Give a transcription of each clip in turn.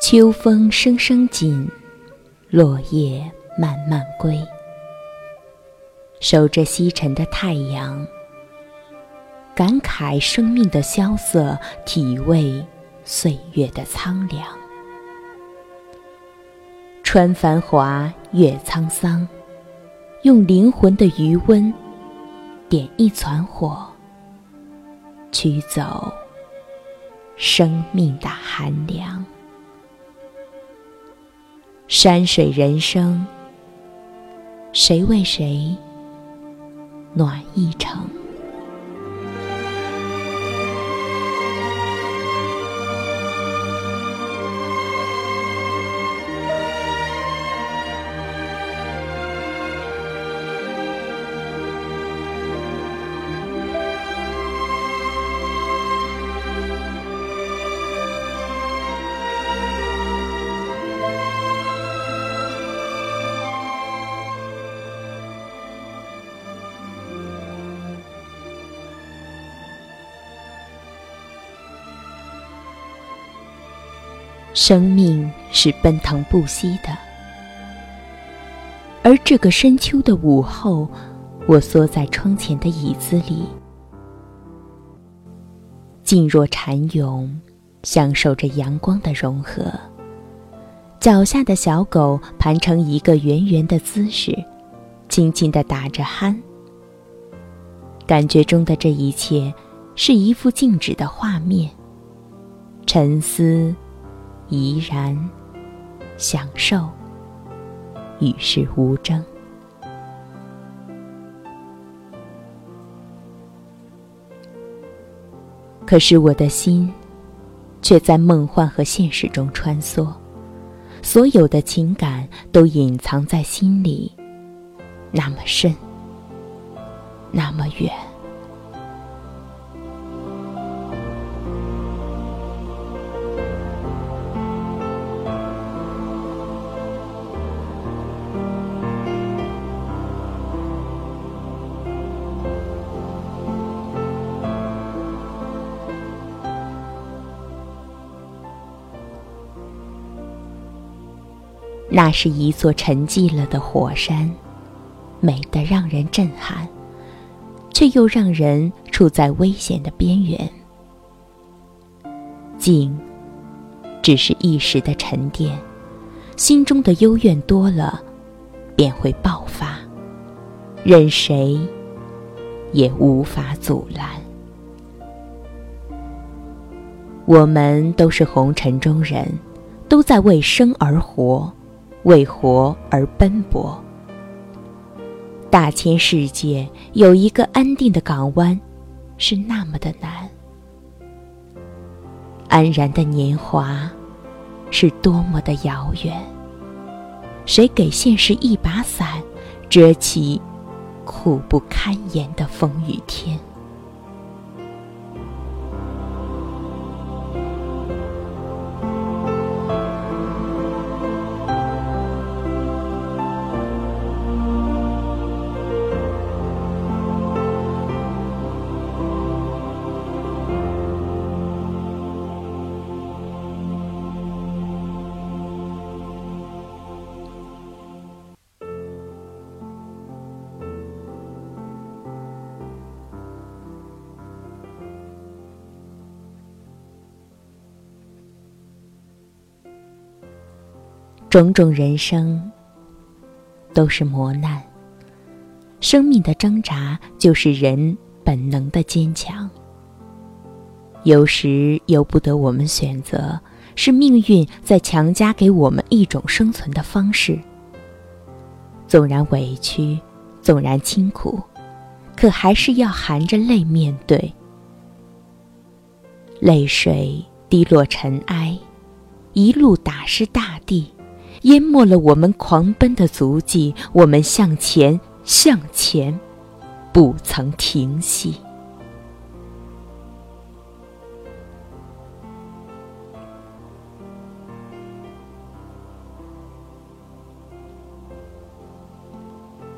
秋风声声紧，落叶慢慢归。守着西沉的太阳，感慨生命的萧瑟，体味岁月的苍凉。穿繁华，越沧桑，用灵魂的余温，点一攒火，驱走生命的寒凉。山水人生，谁为谁？暖一程。生命是奔腾不息的，而这个深秋的午后，我缩在窗前的椅子里，静若蝉蛹，享受着阳光的融合。脚下的小狗盘成一个圆圆的姿势，轻轻地打着鼾。感觉中的这一切，是一幅静止的画面，沉思。怡然，享受，与世无争。可是我的心，却在梦幻和现实中穿梭，所有的情感都隐藏在心里，那么深，那么远。那是一座沉寂了的火山，美得让人震撼，却又让人处在危险的边缘。静，只是一时的沉淀，心中的幽怨多了，便会爆发，任谁也无法阻拦。我们都是红尘中人，都在为生而活。为活而奔波，大千世界有一个安定的港湾，是那么的难。安然的年华，是多么的遥远。谁给现实一把伞，遮起苦不堪言的风雨天？种种人生都是磨难，生命的挣扎就是人本能的坚强。有时由不得我们选择，是命运在强加给我们一种生存的方式。纵然委屈，纵然清苦，可还是要含着泪面对。泪水滴落尘埃，一路打湿大地。淹没了我们狂奔的足迹，我们向前，向前，不曾停息。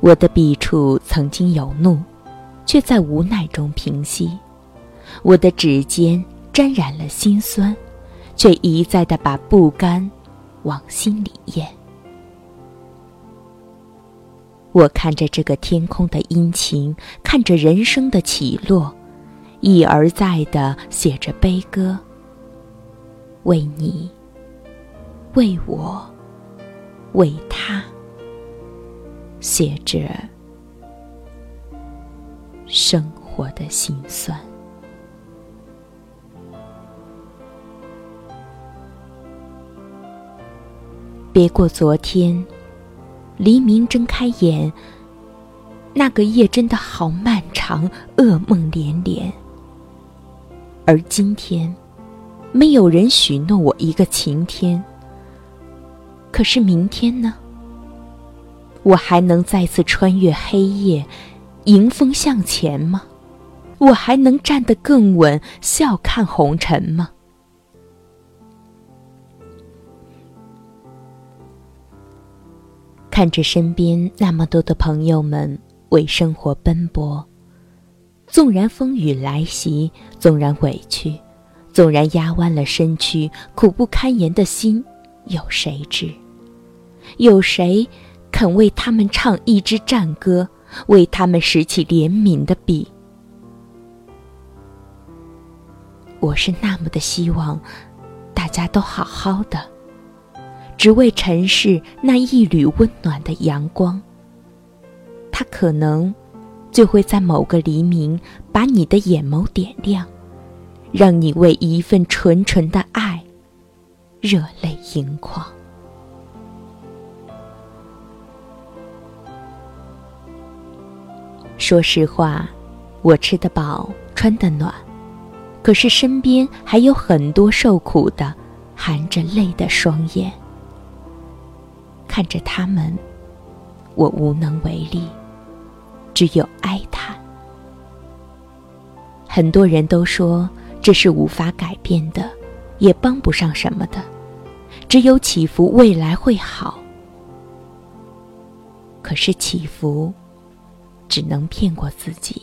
我的笔触曾经有怒，却在无奈中平息；我的指尖沾染了心酸。却一再的把不甘往心里咽。我看着这个天空的阴晴，看着人生的起落，一而再的写着悲歌。为你，为我，为他，写着生活的辛酸。别过昨天。黎明睁开眼，那个夜真的好漫长，噩梦连连。而今天，没有人许诺我一个晴天。可是明天呢？我还能再次穿越黑夜，迎风向前吗？我还能站得更稳，笑看红尘吗？看着身边那么多的朋友们为生活奔波，纵然风雨来袭，纵然委屈，纵然压弯了身躯，苦不堪言的心，有谁知？有谁肯为他们唱一支战歌，为他们拾起怜悯的笔？我是那么的希望，大家都好好的。只为尘世那一缕温暖的阳光，它可能就会在某个黎明把你的眼眸点亮，让你为一份纯纯的爱热泪盈眶。说实话，我吃得饱，穿得暖，可是身边还有很多受苦的、含着泪的双眼。看着他们，我无能为力，只有哀叹。很多人都说这是无法改变的，也帮不上什么的，只有祈福未来会好。可是祈福，只能骗过自己，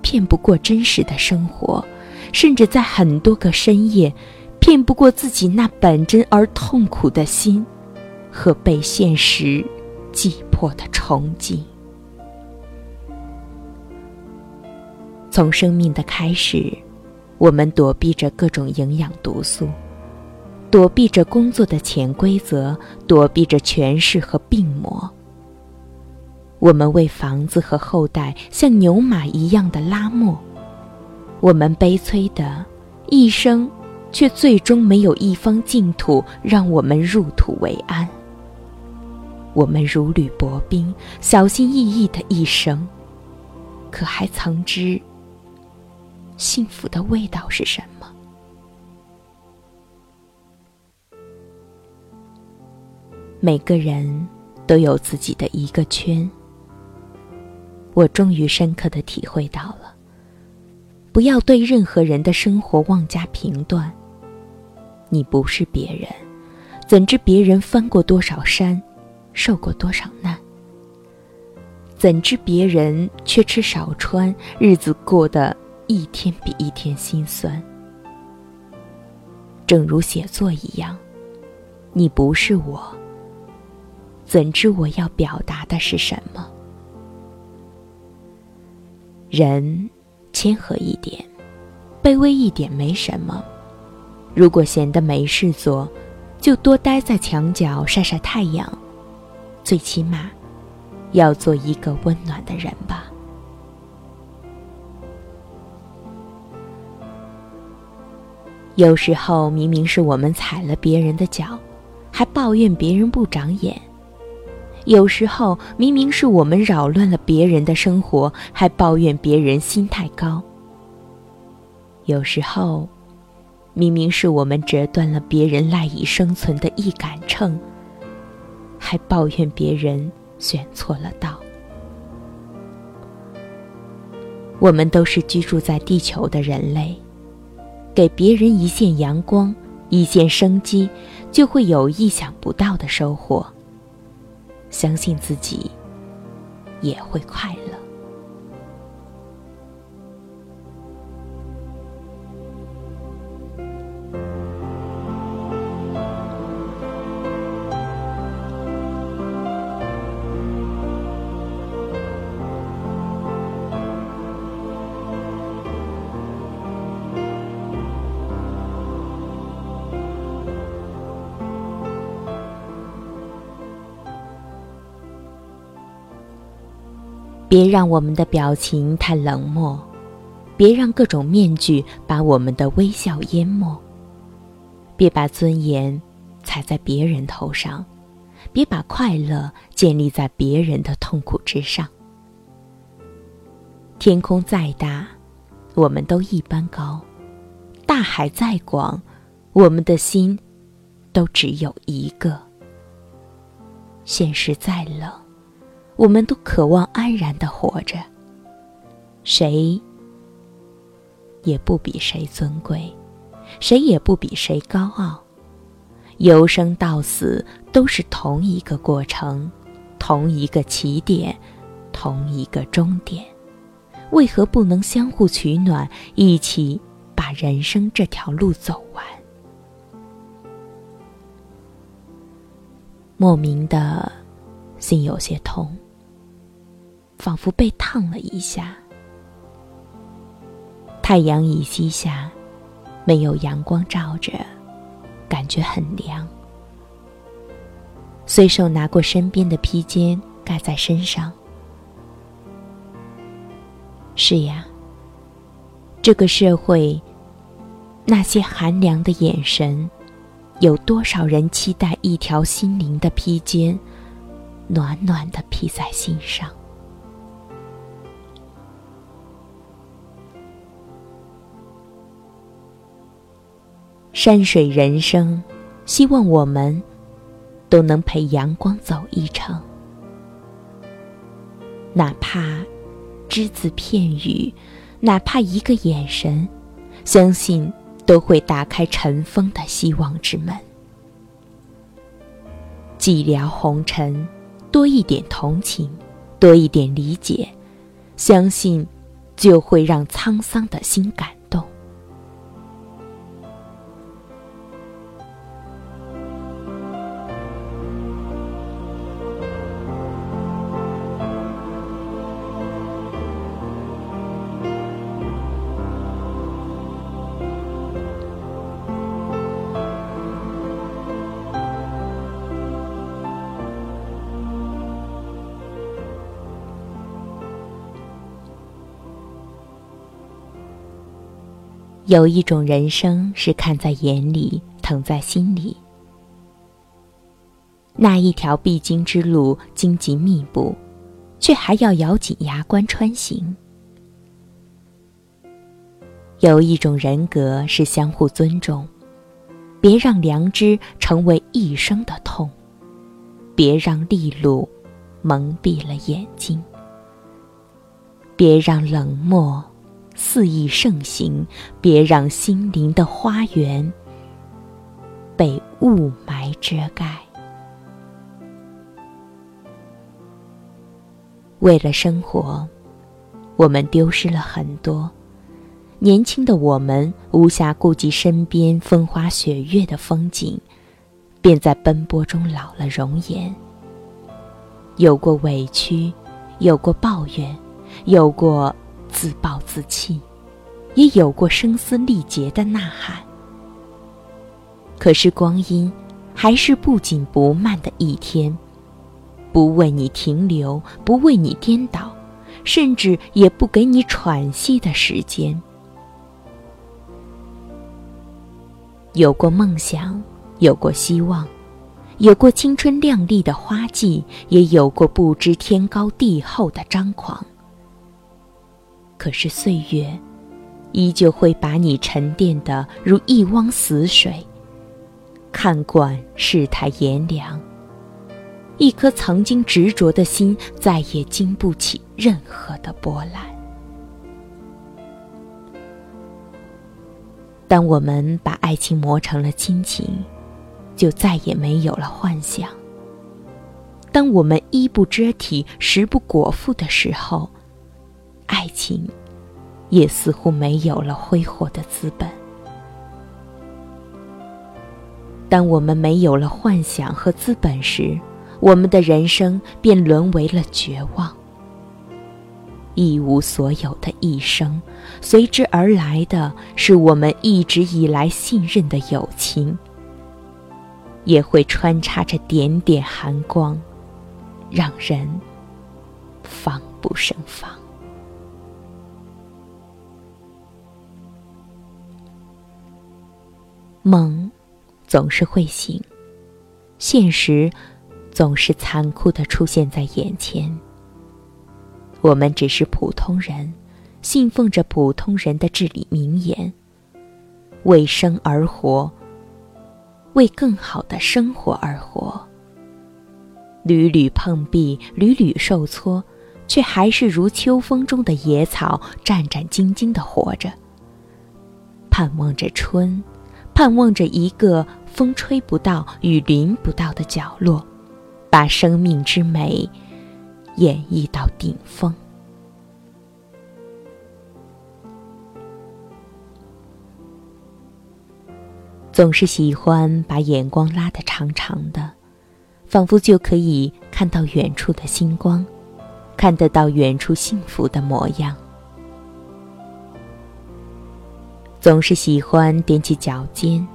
骗不过真实的生活，甚至在很多个深夜，骗不过自己那本真而痛苦的心。和被现实击破的憧憬。从生命的开始，我们躲避着各种营养毒素，躲避着工作的潜规则，躲避着权势和病魔。我们为房子和后代像牛马一样的拉磨，我们悲催的一生，却最终没有一方净土让我们入土为安。我们如履薄冰，小心翼翼的一生，可还曾知幸福的味道是什么？每个人都有自己的一个圈。我终于深刻的体会到了，不要对任何人的生活妄加评断。你不是别人，怎知别人翻过多少山？受过多少难，怎知别人缺吃少穿，日子过得一天比一天心酸。正如写作一样，你不是我，怎知我要表达的是什么？人谦和一点，卑微一点没什么。如果闲得没事做，就多待在墙角晒晒太阳。最起码，要做一个温暖的人吧。有时候明明是我们踩了别人的脚，还抱怨别人不长眼；有时候明明是我们扰乱了别人的生活，还抱怨别人心太高；有时候明明是我们折断了别人赖以生存的一杆秤。还抱怨别人选错了道。我们都是居住在地球的人类，给别人一线阳光，一线生机，就会有意想不到的收获。相信自己，也会快乐。别让我们的表情太冷漠，别让各种面具把我们的微笑淹没。别把尊严踩在别人头上，别把快乐建立在别人的痛苦之上。天空再大，我们都一般高；大海再广，我们的心都只有一个。现实再冷。我们都渴望安然的活着，谁也不比谁尊贵，谁也不比谁高傲。由生到死都是同一个过程，同一个起点，同一个终点。为何不能相互取暖，一起把人生这条路走完？莫名的心有些痛。仿佛被烫了一下。太阳已西下，没有阳光照着，感觉很凉。随手拿过身边的披肩盖在身上。是呀，这个社会，那些寒凉的眼神，有多少人期待一条心灵的披肩，暖暖的披在心上？山水人生，希望我们都能陪阳光走一程。哪怕只字片语，哪怕一个眼神，相信都会打开尘封的希望之门。寂寥红尘，多一点同情，多一点理解，相信就会让沧桑的心感。有一种人生是看在眼里，疼在心里。那一条必经之路，荆棘密布，却还要咬紧牙关穿行。有一种人格是相互尊重，别让良知成为一生的痛，别让利禄蒙蔽了眼睛，别让冷漠。肆意盛行，别让心灵的花园被雾霾遮盖。为了生活，我们丢失了很多。年轻的我们无暇顾及身边风花雪月的风景，便在奔波中老了容颜。有过委屈，有过抱怨，有过。自暴自弃，也有过声嘶力竭的呐喊。可是光阴还是不紧不慢的一天，不为你停留，不为你颠倒，甚至也不给你喘息的时间。有过梦想，有过希望，有过青春靓丽的花季，也有过不知天高地厚的张狂。可是岁月，依旧会把你沉淀的如一汪死水。看惯世态炎凉，一颗曾经执着的心再也经不起任何的波澜。当我们把爱情磨成了亲情，就再也没有了幻想。当我们衣不遮体、食不果腹的时候，爱情，也似乎没有了挥霍的资本。当我们没有了幻想和资本时，我们的人生便沦为了绝望。一无所有的一生，随之而来的是我们一直以来信任的友情，也会穿插着点点寒光，让人防。不胜防。梦总是会醒，现实总是残酷的出现在眼前。我们只是普通人，信奉着普通人的至理名言：为生而活，为更好的生活而活。屡屡碰壁，屡屡受挫，却还是如秋风中的野草，战战兢兢的活着，盼望着春。盼望着一个风吹不到、雨淋不到的角落，把生命之美演绎到顶峰。总是喜欢把眼光拉得长长的，仿佛就可以看到远处的星光，看得到远处幸福的模样。总是喜欢踮起脚尖，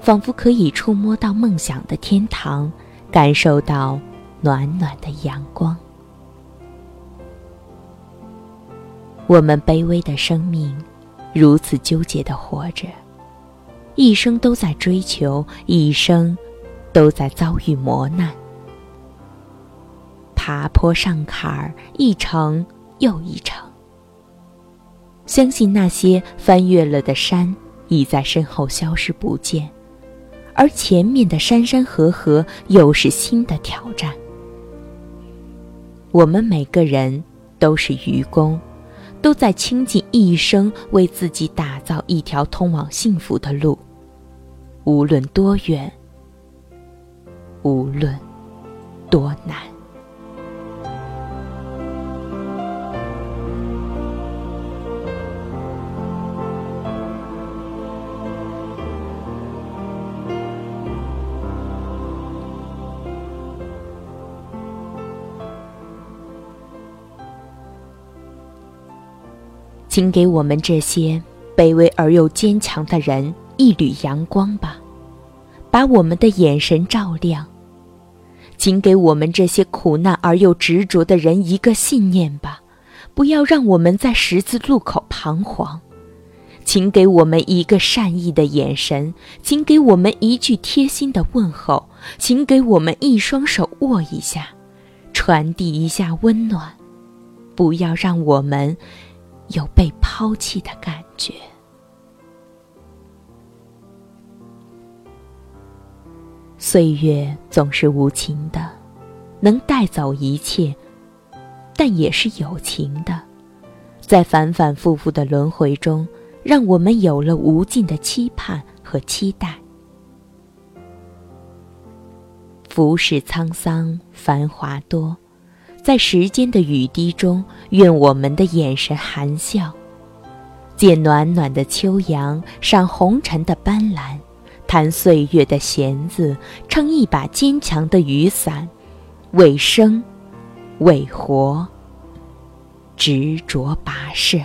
仿佛可以触摸到梦想的天堂，感受到暖暖的阳光。我们卑微的生命，如此纠结的活着，一生都在追求，一生都在遭遇磨难，爬坡上坎儿，一程又一程。相信那些翻越了的山已在身后消失不见，而前面的山山河河又是新的挑战。我们每个人都是愚公，都在倾尽一生为自己打造一条通往幸福的路，无论多远，无论多难。请给我们这些卑微而又坚强的人一缕阳光吧，把我们的眼神照亮；请给我们这些苦难而又执着的人一个信念吧，不要让我们在十字路口彷徨；请给我们一个善意的眼神，请给我们一句贴心的问候，请给我们一双手握一下，传递一下温暖，不要让我们。有被抛弃的感觉。岁月总是无情的，能带走一切，但也是有情的。在反反复复的轮回中，让我们有了无尽的期盼和期待。浮世沧桑，繁华多。在时间的雨滴中，愿我们的眼神含笑，借暖暖的秋阳，赏红尘的斑斓，弹岁月的弦子，撑一把坚强的雨伞，为生，为活，执着跋涉。